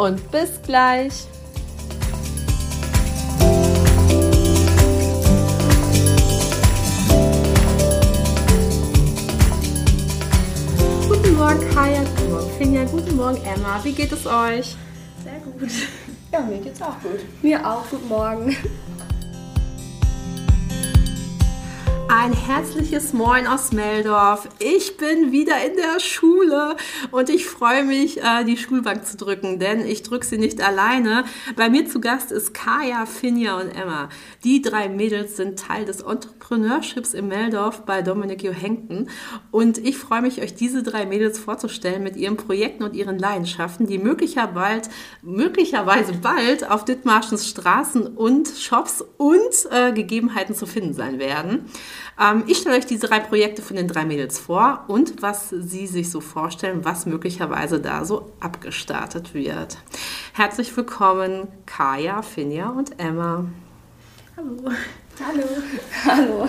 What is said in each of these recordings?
und bis gleich. Guten Morgen Kaya, guten Morgen Finja, guten Morgen Emma. Wie geht es euch? Sehr gut. Ja, mir geht's auch gut. Mir auch, guten Morgen. Ein herzliches Moin aus Meldorf. Ich bin wieder in der Schule und ich freue mich, äh, die Schulbank zu drücken, denn ich drücke sie nicht alleine. Bei mir zu Gast ist Kaya, Finja und Emma. Die drei Mädels sind Teil des Entrepreneurships in Meldorf bei Dominik Johenken und ich freue mich, euch diese drei Mädels vorzustellen mit ihren Projekten und ihren Leidenschaften, die möglicherweise, möglicherweise bald auf Dithmarschens Straßen und Shops und äh, Gegebenheiten zu finden sein werden. Ähm, ich stelle euch diese drei Projekte von den drei Mädels vor und was sie sich so vorstellen, was möglicherweise da so abgestartet wird. Herzlich willkommen, Kaya, Finja und Emma. Hallo. Hallo. Hallo.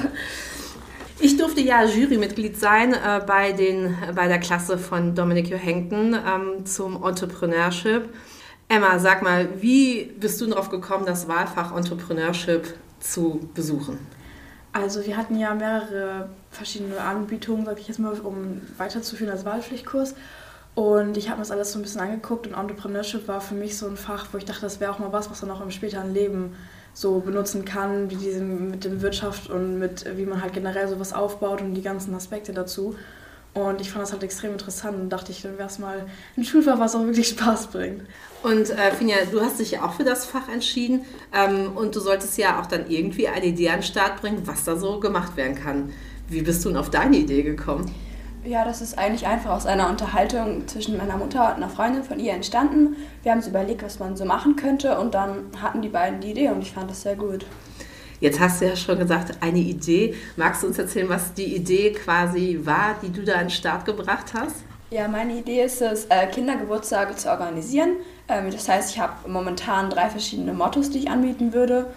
Ich durfte ja Jurymitglied sein äh, bei, den, bei der Klasse von Dominik Johenken ähm, zum Entrepreneurship. Emma, sag mal, wie bist du darauf gekommen, das Wahlfach Entrepreneurship zu besuchen? Also wir hatten ja mehrere verschiedene Anbietungen, sag ich jetzt mal, um weiterzuführen als Wahlpflichtkurs. Und ich habe mir das alles so ein bisschen angeguckt und Entrepreneurship war für mich so ein Fach, wo ich dachte, das wäre auch mal was, was man auch im späteren Leben so benutzen kann, wie diese mit dem Wirtschaft und mit wie man halt generell sowas aufbaut und die ganzen Aspekte dazu. Und ich fand das halt extrem interessant und dachte ich, dann wäre es mal ein Schulfach, was auch wirklich Spaß bringt. Und äh, Finja, du hast dich ja auch für das Fach entschieden ähm, und du solltest ja auch dann irgendwie eine Idee an den Start bringen, was da so gemacht werden kann. Wie bist du denn auf deine Idee gekommen? Ja, das ist eigentlich einfach aus einer Unterhaltung zwischen meiner Mutter und einer Freundin von ihr entstanden. Wir haben uns überlegt, was man so machen könnte und dann hatten die beiden die Idee und ich fand das sehr gut. Jetzt hast du ja schon gesagt, eine Idee. Magst du uns erzählen, was die Idee quasi war, die du da an den Start gebracht hast? Ja, meine Idee ist es, äh, Kindergeburtstage zu organisieren. Ähm, das heißt, ich habe momentan drei verschiedene Mottos, die ich anbieten würde.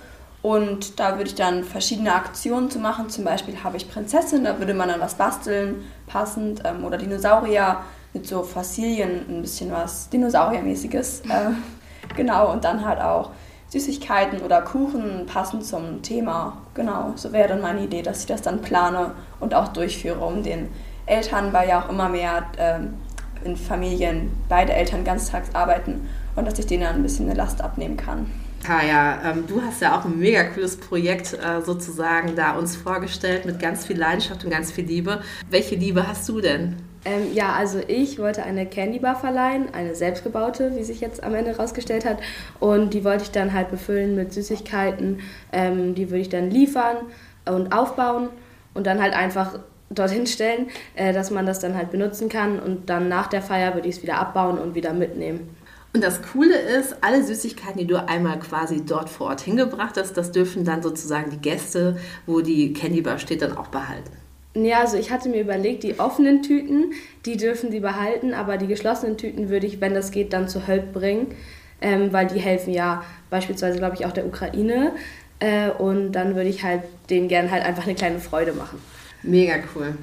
Und da würde ich dann verschiedene Aktionen zu machen. Zum Beispiel habe ich Prinzessin, da würde man dann was basteln, passend. Ähm, oder Dinosaurier mit so Fossilien, ein bisschen was Dinosauriermäßiges. Äh, genau, und dann halt auch Süßigkeiten oder Kuchen passend zum Thema. Genau, so wäre dann meine Idee, dass ich das dann plane und auch durchführe, um den Eltern, weil ja auch immer mehr ähm, in Familien beide Eltern ganztags arbeiten und dass ich denen dann ein bisschen eine Last abnehmen kann. Kaya, ähm, du hast ja auch ein mega cooles Projekt äh, sozusagen da uns vorgestellt mit ganz viel Leidenschaft und ganz viel Liebe. Welche Liebe hast du denn? Ähm, ja, also ich wollte eine Candy Bar verleihen, eine selbstgebaute, wie sich jetzt am Ende herausgestellt hat. Und die wollte ich dann halt befüllen mit Süßigkeiten. Ähm, die würde ich dann liefern und aufbauen und dann halt einfach dorthin stellen, äh, dass man das dann halt benutzen kann. Und dann nach der Feier würde ich es wieder abbauen und wieder mitnehmen. Und das Coole ist, alle Süßigkeiten, die du einmal quasi dort vor Ort hingebracht hast, das dürfen dann sozusagen die Gäste, wo die Candy Bar steht, dann auch behalten. Ja, also ich hatte mir überlegt, die offenen Tüten, die dürfen die behalten, aber die geschlossenen Tüten würde ich, wenn das geht, dann zu Hölp bringen, ähm, weil die helfen ja beispielsweise, glaube ich, auch der Ukraine. Äh, und dann würde ich halt denen gerne halt einfach eine kleine Freude machen. Mega cool.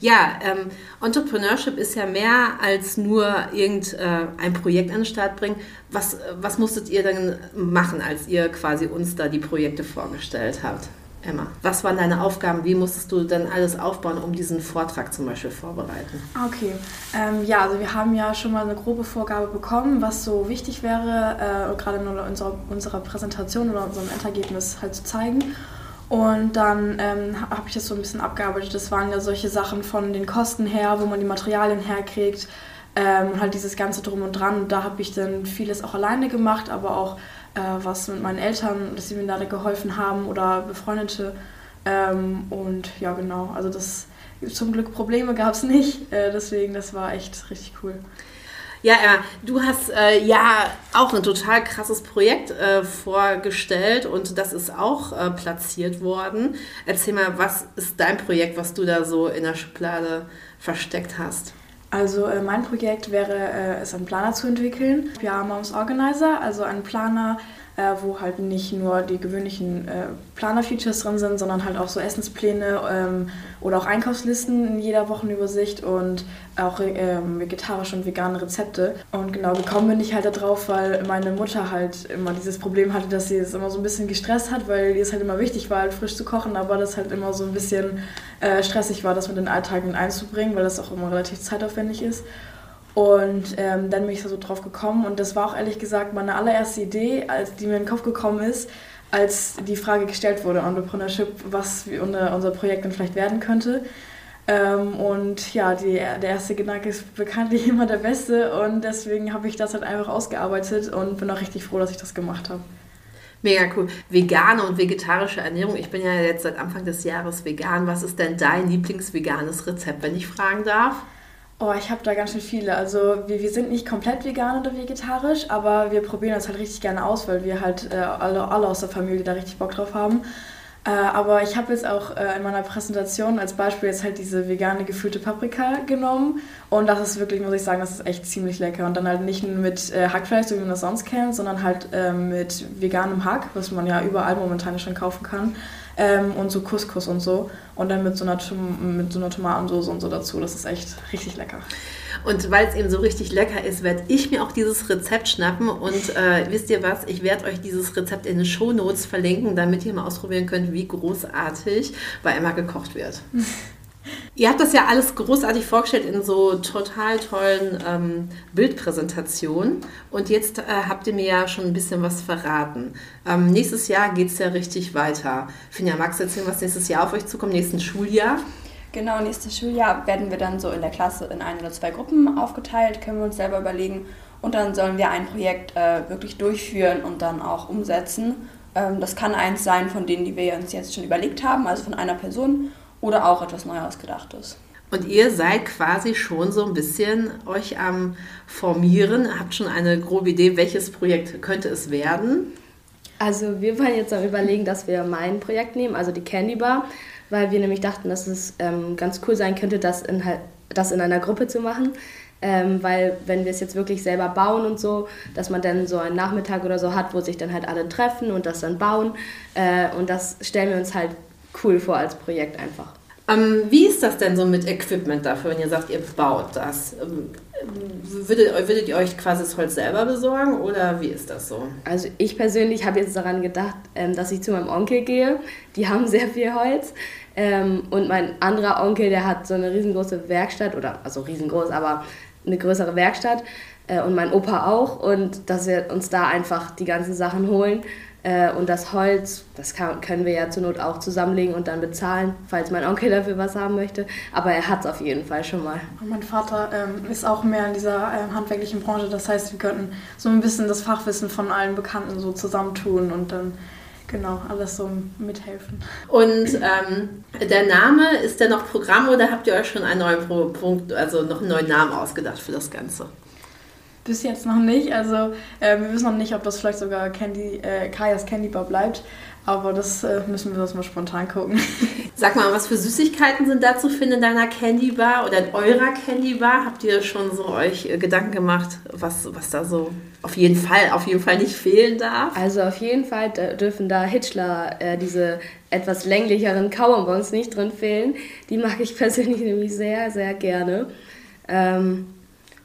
Ja, ähm, Entrepreneurship ist ja mehr als nur irgendein äh, Projekt an den Start bringen. Was, was musstet ihr dann machen, als ihr quasi uns da die Projekte vorgestellt habt? Emma, was waren deine Aufgaben? Wie musstest du denn alles aufbauen, um diesen Vortrag zum Beispiel vorbereiten? Okay, ähm, ja, also wir haben ja schon mal eine grobe Vorgabe bekommen, was so wichtig wäre, äh, gerade in unserer, unserer Präsentation oder unserem Endergebnis halt zu zeigen. Und dann ähm, habe ich das so ein bisschen abgearbeitet. Das waren ja solche Sachen von den Kosten her, wo man die Materialien herkriegt ähm, halt dieses ganze Drum und Dran. Und da habe ich dann vieles auch alleine gemacht, aber auch was mit meinen Eltern, dass sie mir da geholfen haben oder Befreundete. Ähm, und ja, genau, also das zum Glück Probleme gab es nicht. Äh, deswegen, das war echt richtig cool. Ja, Emma, du hast äh, ja auch ein total krasses Projekt äh, vorgestellt und das ist auch äh, platziert worden. Erzähl mal, was ist dein Projekt, was du da so in der Schublade versteckt hast? Also äh, mein Projekt wäre äh, es, einen Planer zu entwickeln. Wir haben uns Organizer, also einen Planer, äh, wo halt nicht nur die gewöhnlichen äh, Planer-Features drin sind, sondern halt auch so Essenspläne ähm, oder auch Einkaufslisten in jeder Wochenübersicht und auch ähm, vegetarische und vegane Rezepte. Und genau gekommen bin ich halt darauf, weil meine Mutter halt immer dieses Problem hatte, dass sie es immer so ein bisschen gestresst hat, weil ihr es halt immer wichtig war, halt frisch zu kochen, aber das halt immer so ein bisschen äh, stressig war, das mit den Alltag einzubringen, weil das auch immer relativ zeitaufwendig ist. Und ähm, dann bin ich da so drauf gekommen und das war auch ehrlich gesagt meine allererste Idee, als die mir in den Kopf gekommen ist, als die Frage gestellt wurde, Entrepreneurship, was unser Projekt dann vielleicht werden könnte. Ähm, und ja, die, der erste Gedanke ist bekanntlich immer der beste und deswegen habe ich das halt einfach ausgearbeitet und bin auch richtig froh, dass ich das gemacht habe. Mega cool. Vegane und vegetarische Ernährung. Ich bin ja jetzt seit Anfang des Jahres vegan. Was ist denn dein Lieblingsveganes Rezept, wenn ich fragen darf? Oh, ich habe da ganz schön viele. Also wir, wir sind nicht komplett vegan oder vegetarisch, aber wir probieren das halt richtig gerne aus, weil wir halt äh, alle, alle aus der Familie da richtig Bock drauf haben. Äh, aber ich habe jetzt auch äh, in meiner Präsentation als Beispiel jetzt halt diese vegane gefüllte Paprika genommen. Und das ist wirklich, muss ich sagen, das ist echt ziemlich lecker. Und dann halt nicht mit äh, Hackfleisch, so wie man das sonst kennt, sondern halt ähm, mit veganem Hack, was man ja überall momentan schon kaufen kann ähm, und so Couscous und so. Und dann mit so einer, mit so einer Tomatensauce und so dazu. Das ist echt richtig lecker. Und weil es eben so richtig lecker ist, werde ich mir auch dieses Rezept schnappen. Und äh, wisst ihr was? Ich werde euch dieses Rezept in den Show Notes verlinken, damit ihr mal ausprobieren könnt, wie großartig bei Emma gekocht wird. Ihr habt das ja alles großartig vorgestellt in so total tollen ähm, Bildpräsentationen. Und jetzt äh, habt ihr mir ja schon ein bisschen was verraten. Ähm, nächstes Jahr geht es ja richtig weiter. Finja, magst du erzählen, was nächstes Jahr auf euch zukommt, nächsten Schuljahr? Genau, nächstes Schuljahr werden wir dann so in der Klasse in ein oder zwei Gruppen aufgeteilt, können wir uns selber überlegen. Und dann sollen wir ein Projekt äh, wirklich durchführen und dann auch umsetzen. Ähm, das kann eins sein von denen, die wir uns jetzt schon überlegt haben, also von einer Person oder auch etwas neu ausgedachtes. Und ihr seid quasi schon so ein bisschen euch am Formieren, habt schon eine grobe Idee, welches Projekt könnte es werden? Also wir waren jetzt am überlegen, dass wir mein Projekt nehmen, also die Candy Bar, weil wir nämlich dachten, dass es ähm, ganz cool sein könnte, das in, halt, das in einer Gruppe zu machen. Ähm, weil wenn wir es jetzt wirklich selber bauen und so, dass man dann so einen Nachmittag oder so hat, wo sich dann halt alle treffen und das dann bauen. Äh, und das stellen wir uns halt cool vor als Projekt einfach. Ähm, wie ist das denn so mit Equipment dafür, wenn ihr sagt, ihr baut das? Ähm, würdet, würdet, ihr euch quasi das Holz selber besorgen oder wie ist das so? Also ich persönlich habe jetzt daran gedacht, ähm, dass ich zu meinem Onkel gehe. Die haben sehr viel Holz. Ähm, und mein anderer Onkel, der hat so eine riesengroße Werkstatt, oder also riesengroß, aber eine größere Werkstatt. Äh, und mein Opa auch. Und dass wir uns da einfach die ganzen Sachen holen und das Holz, das kann, können wir ja zur Not auch zusammenlegen und dann bezahlen, falls mein Onkel dafür was haben möchte. Aber er hat es auf jeden Fall schon mal. Und mein Vater ähm, ist auch mehr in dieser ähm, handwerklichen Branche. Das heißt, wir könnten so ein bisschen das Fachwissen von allen Bekannten so zusammentun und dann genau alles so mithelfen. Und ähm, der Name, ist der noch Programm oder habt ihr euch schon einen neuen Punkt, also noch einen neuen Namen ausgedacht für das Ganze? Bis jetzt noch nicht. Also äh, wir wissen noch nicht, ob das vielleicht sogar Candy, äh, Kajas Candy Bar bleibt. Aber das äh, müssen wir uns mal spontan gucken. Sag mal, was für Süßigkeiten sind da zu finden in deiner Candy Bar oder in eurer Candy Bar? Habt ihr schon so euch äh, Gedanken gemacht, was, was da so auf jeden Fall, auf jeden Fall nicht fehlen darf? Also auf jeden Fall dürfen da Hitchler, äh, diese etwas länglicheren Kauerbons nicht drin fehlen. Die mag ich persönlich nämlich sehr, sehr gerne. Ähm,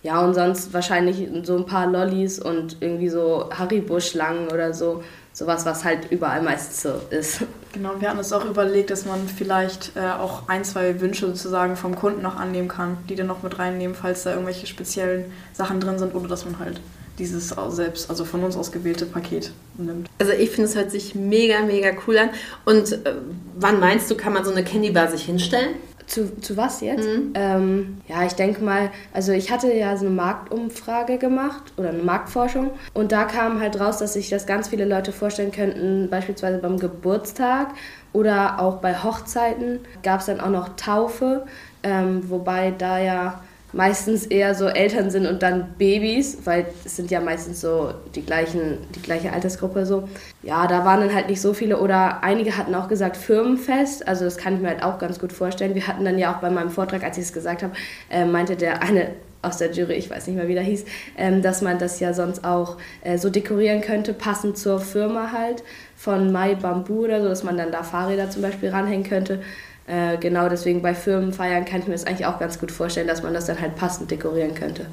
ja, und sonst wahrscheinlich so ein paar Lollis und irgendwie so Haribo-Schlangen oder so. Sowas, was halt überall meistens so ist. Genau, wir hatten uns auch überlegt, dass man vielleicht äh, auch ein, zwei Wünsche sozusagen vom Kunden noch annehmen kann, die dann noch mit reinnehmen, falls da irgendwelche speziellen Sachen drin sind oder dass man halt dieses selbst, also von uns ausgewählte Paket nimmt. Also ich finde, es hört sich mega, mega cool an. Und äh, wann meinst du, kann man so eine Candy Bar sich hinstellen? Zu, zu was jetzt? Mhm. Ähm, ja, ich denke mal, also ich hatte ja so eine Marktumfrage gemacht oder eine Marktforschung und da kam halt raus, dass sich das ganz viele Leute vorstellen könnten, beispielsweise beim Geburtstag oder auch bei Hochzeiten gab es dann auch noch Taufe, ähm, wobei da ja meistens eher so Eltern sind und dann Babys, weil es sind ja meistens so die, gleichen, die gleiche Altersgruppe so. Ja, da waren dann halt nicht so viele oder einige hatten auch gesagt Firmenfest, also das kann ich mir halt auch ganz gut vorstellen. Wir hatten dann ja auch bei meinem Vortrag, als ich es gesagt habe, äh, meinte der eine aus der Jury, ich weiß nicht mehr, wie der hieß, ähm, dass man das ja sonst auch äh, so dekorieren könnte, passend zur Firma halt, von Mai Bamboo oder so, dass man dann da Fahrräder zum Beispiel ranhängen könnte. Äh, genau deswegen bei Firmenfeiern kann ich mir das eigentlich auch ganz gut vorstellen, dass man das dann halt passend dekorieren könnte.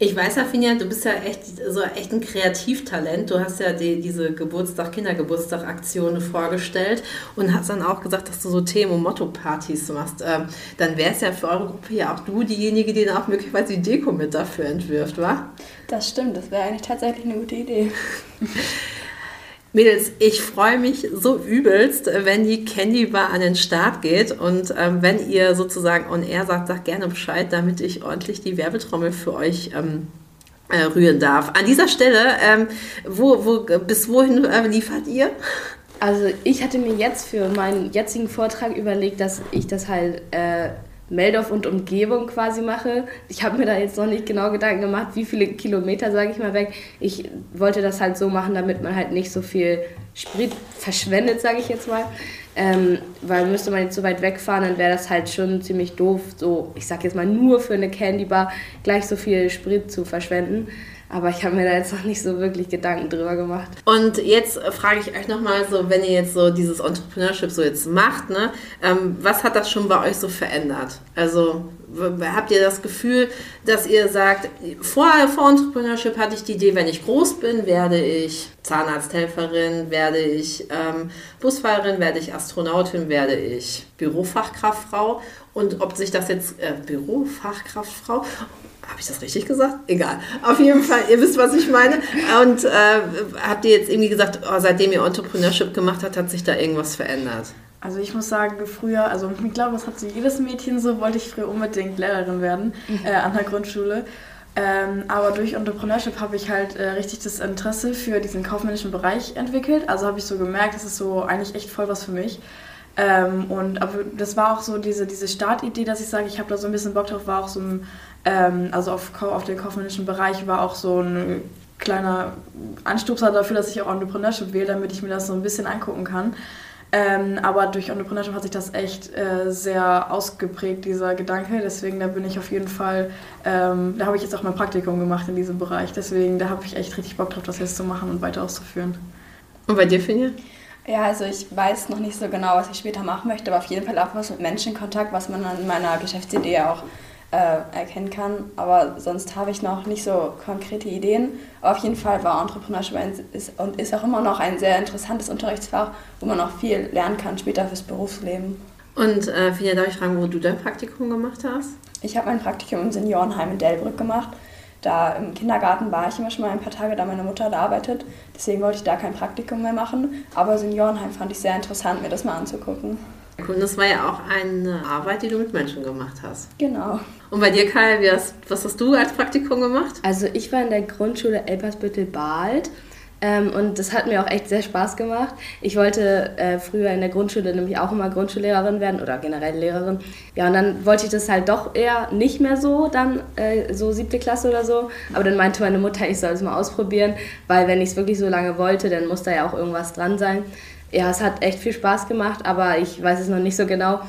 Ich weiß, Afinia, du bist ja echt so echt ein Kreativtalent. Du hast ja die, diese Geburtstag, Kindergeburtstag-Aktion vorgestellt und hast dann auch gesagt, dass du so Themen- und Motto-Partys machst. Ähm, dann wäre es ja für eure Gruppe ja auch du diejenige, die dann auch möglicherweise die Deko mit dafür entwirft, wa? Das stimmt, das wäre eigentlich tatsächlich eine gute Idee. Mädels, ich freue mich so übelst, wenn die Candy Bar an den Start geht und ähm, wenn ihr sozusagen on air sagt, sagt gerne Bescheid, damit ich ordentlich die Werbetrommel für euch ähm, äh, rühren darf. An dieser Stelle, ähm, wo, wo, bis wohin äh, liefert ihr? Also ich hatte mir jetzt für meinen jetzigen Vortrag überlegt, dass ich das halt äh, Meldorf und Umgebung quasi mache. Ich habe mir da jetzt noch nicht genau Gedanken gemacht, wie viele Kilometer, sage ich mal, weg. Ich wollte das halt so machen, damit man halt nicht so viel Sprit verschwendet, sage ich jetzt mal. Ähm, weil müsste man jetzt so weit wegfahren, dann wäre das halt schon ziemlich doof, so ich sag jetzt mal nur für eine Candy Bar gleich so viel Sprit zu verschwenden. Aber ich habe mir da jetzt noch nicht so wirklich Gedanken drüber gemacht. Und jetzt frage ich euch nochmal so, wenn ihr jetzt so dieses Entrepreneurship so jetzt macht, ne, ähm, was hat das schon bei euch so verändert? Also habt ihr das Gefühl, dass ihr sagt, vorher vor Entrepreneurship hatte ich die Idee, wenn ich groß bin, werde ich Zahnarzthelferin, werde ich ähm, Busfahrerin, werde ich Astronautin, werde ich Bürofachkraftfrau und ob sich das jetzt äh, Bürofachkraftfrau habe ich das richtig gesagt? Egal. Auf jeden Fall, ihr wisst, was ich meine. Und äh, habt ihr jetzt irgendwie gesagt, oh, seitdem ihr Entrepreneurship gemacht habt, hat sich da irgendwas verändert? Also ich muss sagen, früher, also ich glaube, das hat so jedes Mädchen so, wollte ich früher unbedingt Lehrerin werden mhm. äh, an der Grundschule. Ähm, aber durch Entrepreneurship habe ich halt äh, richtig das Interesse für diesen kaufmännischen Bereich entwickelt. Also habe ich so gemerkt, das ist so eigentlich echt voll was für mich. Ähm, und aber das war auch so diese, diese Startidee, dass ich sage, ich habe da so ein bisschen Bock drauf, war auch so ein ähm, also auf, auf den kaufmännischen Bereich war auch so ein kleiner Anstupser dafür, dass ich auch Entrepreneurship wähle, damit ich mir das so ein bisschen angucken kann. Ähm, aber durch Entrepreneurship hat sich das echt äh, sehr ausgeprägt, dieser Gedanke. Deswegen, da bin ich auf jeden Fall, ähm, da habe ich jetzt auch mein Praktikum gemacht in diesem Bereich. Deswegen, da habe ich echt richtig Bock drauf, das jetzt zu machen und weiter auszuführen. Und bei dir, Finja? Ja, also ich weiß noch nicht so genau, was ich später machen möchte, aber auf jeden Fall auch was mit Menschen in Kontakt, was man an meiner Geschäftsidee auch äh, erkennen kann. Aber sonst habe ich noch nicht so konkrete Ideen. Aber auf jeden Fall war Entrepreneurship ist, und ist auch immer noch ein sehr interessantes Unterrichtsfach, wo man auch viel lernen kann später fürs Berufsleben. Und äh, Fia, darf ich fragen, wo du dein Praktikum gemacht hast? Ich habe mein Praktikum im Seniorenheim in Delbrück gemacht. Da im Kindergarten war ich immer schon mal ein paar Tage, da meine Mutter da arbeitet. Deswegen wollte ich da kein Praktikum mehr machen. Aber Seniorenheim fand ich sehr interessant, mir das mal anzugucken. Und das war ja auch eine Arbeit, die du mit Menschen gemacht hast. Genau. Und bei dir, Kai, hast, was hast du als Praktikum gemacht? Also ich war in der Grundschule Elpersbüttel-Bald. Ähm, und das hat mir auch echt sehr Spaß gemacht. Ich wollte äh, früher in der Grundschule nämlich auch immer Grundschullehrerin werden oder generell Lehrerin. Ja, und dann wollte ich das halt doch eher nicht mehr so, dann äh, so siebte Klasse oder so. Aber dann meinte meine Mutter, ich soll es mal ausprobieren, weil wenn ich es wirklich so lange wollte, dann muss da ja auch irgendwas dran sein ja, es hat echt viel Spaß gemacht, aber ich weiß es noch nicht so genau.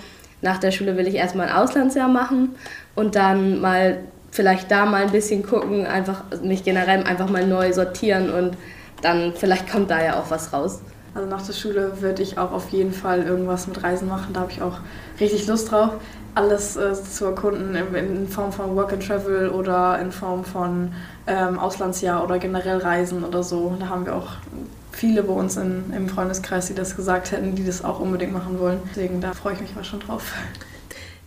Nach der Schule will ich erstmal ein Auslandsjahr machen und dann mal vielleicht da mal ein bisschen gucken, einfach mich generell einfach mal neu sortieren und dann vielleicht kommt da ja auch was raus. Also nach der Schule würde ich auch auf jeden Fall irgendwas mit Reisen machen. Da habe ich auch richtig Lust drauf, alles äh, zu erkunden in, in, Form von Work and Travel oder in Form von ähm, Auslandsjahr oder generell Reisen oder so. Da haben wir auch viele bei uns in, im Freundeskreis, die das gesagt hätten, die das auch unbedingt machen wollen. Deswegen da freue ich mich mal schon drauf.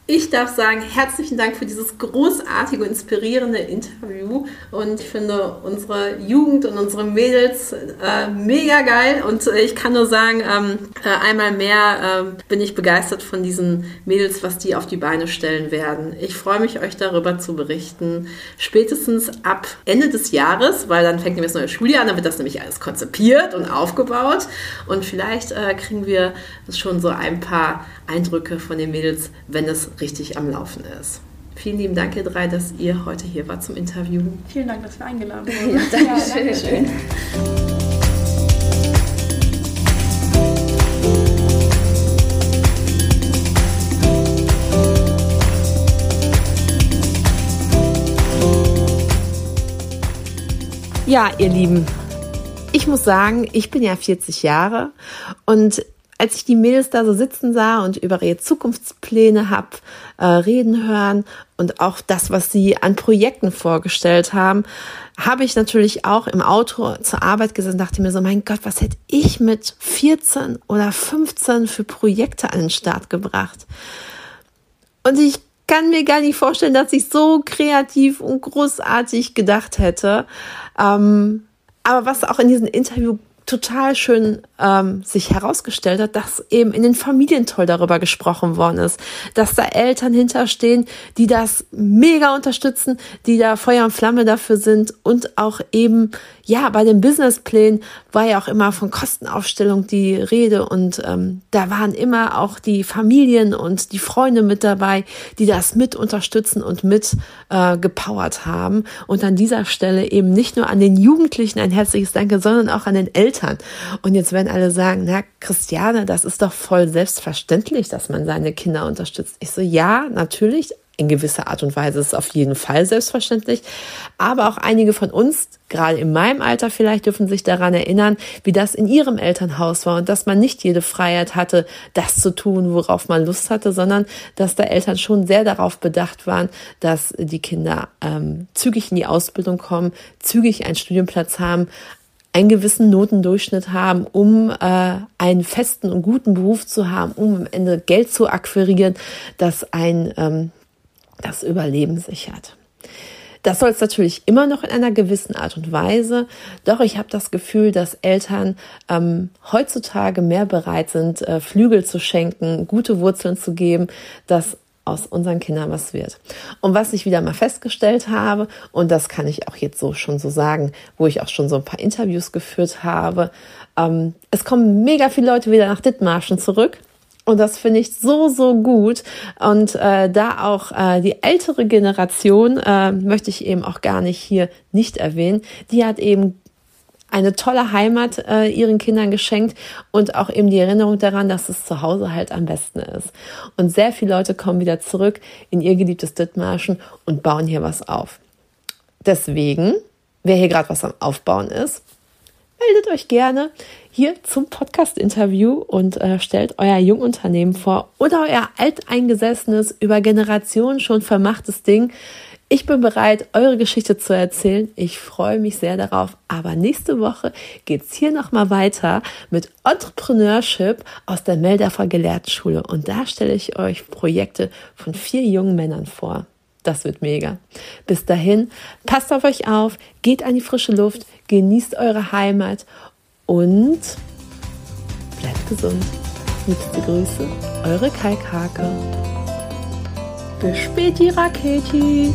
Ich darf sagen, herzlichen Dank für dieses großartige, inspirierende Interview. Und ich finde unsere Jugend und unsere Mädels äh, mega geil. Und äh, ich kann nur sagen, ähm, äh, einmal mehr äh, bin ich begeistert von diesen Mädels, was die auf die Beine stellen werden. Ich freue mich, euch darüber zu berichten. Spätestens ab Ende des Jahres, weil dann fängt nämlich das neue Schuljahr an, dann wird das nämlich alles konzipiert und aufgebaut. Und vielleicht äh, kriegen wir schon so ein paar Eindrücke von den Mädels, wenn es richtig am Laufen ist. Vielen lieben Dank, ihr drei, dass ihr heute hier wart zum Interview. Vielen Dank, dass wir eingeladen wurden. Ja, danke, ja, danke schön. Ja, ihr Lieben, ich muss sagen, ich bin ja 40 Jahre und als ich die Mädels da so sitzen sah und über ihre Zukunftspläne hab äh, reden hören und auch das, was sie an Projekten vorgestellt haben, habe ich natürlich auch im Auto zur Arbeit gesessen und dachte mir so, mein Gott, was hätte ich mit 14 oder 15 für Projekte an den Start gebracht? Und ich kann mir gar nicht vorstellen, dass ich so kreativ und großartig gedacht hätte. Ähm, aber was auch in diesem Interview total schön ähm, sich herausgestellt hat, dass eben in den Familien toll darüber gesprochen worden ist, dass da Eltern hinterstehen, die das mega unterstützen, die da Feuer und Flamme dafür sind. Und auch eben, ja, bei den Businessplänen war ja auch immer von Kostenaufstellung die Rede. Und ähm, da waren immer auch die Familien und die Freunde mit dabei, die das mit unterstützen und mit äh, gepowert haben. Und an dieser Stelle eben nicht nur an den Jugendlichen ein herzliches Danke, sondern auch an den Eltern. Und jetzt werden alle sagen, na, Christiane, das ist doch voll selbstverständlich, dass man seine Kinder unterstützt. Ich so, ja, natürlich, in gewisser Art und Weise ist es auf jeden Fall selbstverständlich. Aber auch einige von uns, gerade in meinem Alter vielleicht, dürfen sich daran erinnern, wie das in ihrem Elternhaus war und dass man nicht jede Freiheit hatte, das zu tun, worauf man Lust hatte, sondern dass da Eltern schon sehr darauf bedacht waren, dass die Kinder ähm, zügig in die Ausbildung kommen, zügig einen Studienplatz haben, einen gewissen Notendurchschnitt haben, um äh, einen festen und guten Beruf zu haben, um am Ende Geld zu akquirieren, das ein ähm, das Überleben sichert. Das soll es natürlich immer noch in einer gewissen Art und Weise. Doch ich habe das Gefühl, dass Eltern ähm, heutzutage mehr bereit sind, äh, Flügel zu schenken, gute Wurzeln zu geben, dass aus unseren Kindern was wird. Und was ich wieder mal festgestellt habe, und das kann ich auch jetzt so schon so sagen, wo ich auch schon so ein paar Interviews geführt habe, ähm, es kommen mega viele Leute wieder nach Dithmarschen zurück. Und das finde ich so, so gut. Und äh, da auch äh, die ältere Generation, äh, möchte ich eben auch gar nicht hier nicht erwähnen, die hat eben eine tolle Heimat äh, ihren Kindern geschenkt und auch eben die Erinnerung daran, dass es zu Hause halt am besten ist. Und sehr viele Leute kommen wieder zurück in ihr geliebtes Dithmarschen und bauen hier was auf. Deswegen, wer hier gerade was am Aufbauen ist, meldet euch gerne hier zum Podcast-Interview und äh, stellt euer Jungunternehmen vor oder euer alteingesessenes, über Generationen schon vermachtes Ding. Ich bin bereit, eure Geschichte zu erzählen. Ich freue mich sehr darauf. Aber nächste Woche geht's hier nochmal weiter mit Entrepreneurship aus der Meldorfer Gelehrtenschule. Und da stelle ich euch Projekte von vier jungen Männern vor. Das wird mega. Bis dahin, passt auf euch auf, geht an die frische Luft, genießt eure Heimat und bleibt gesund. Liebste Grüße, eure Kalkhake. Bis späti, Raketi.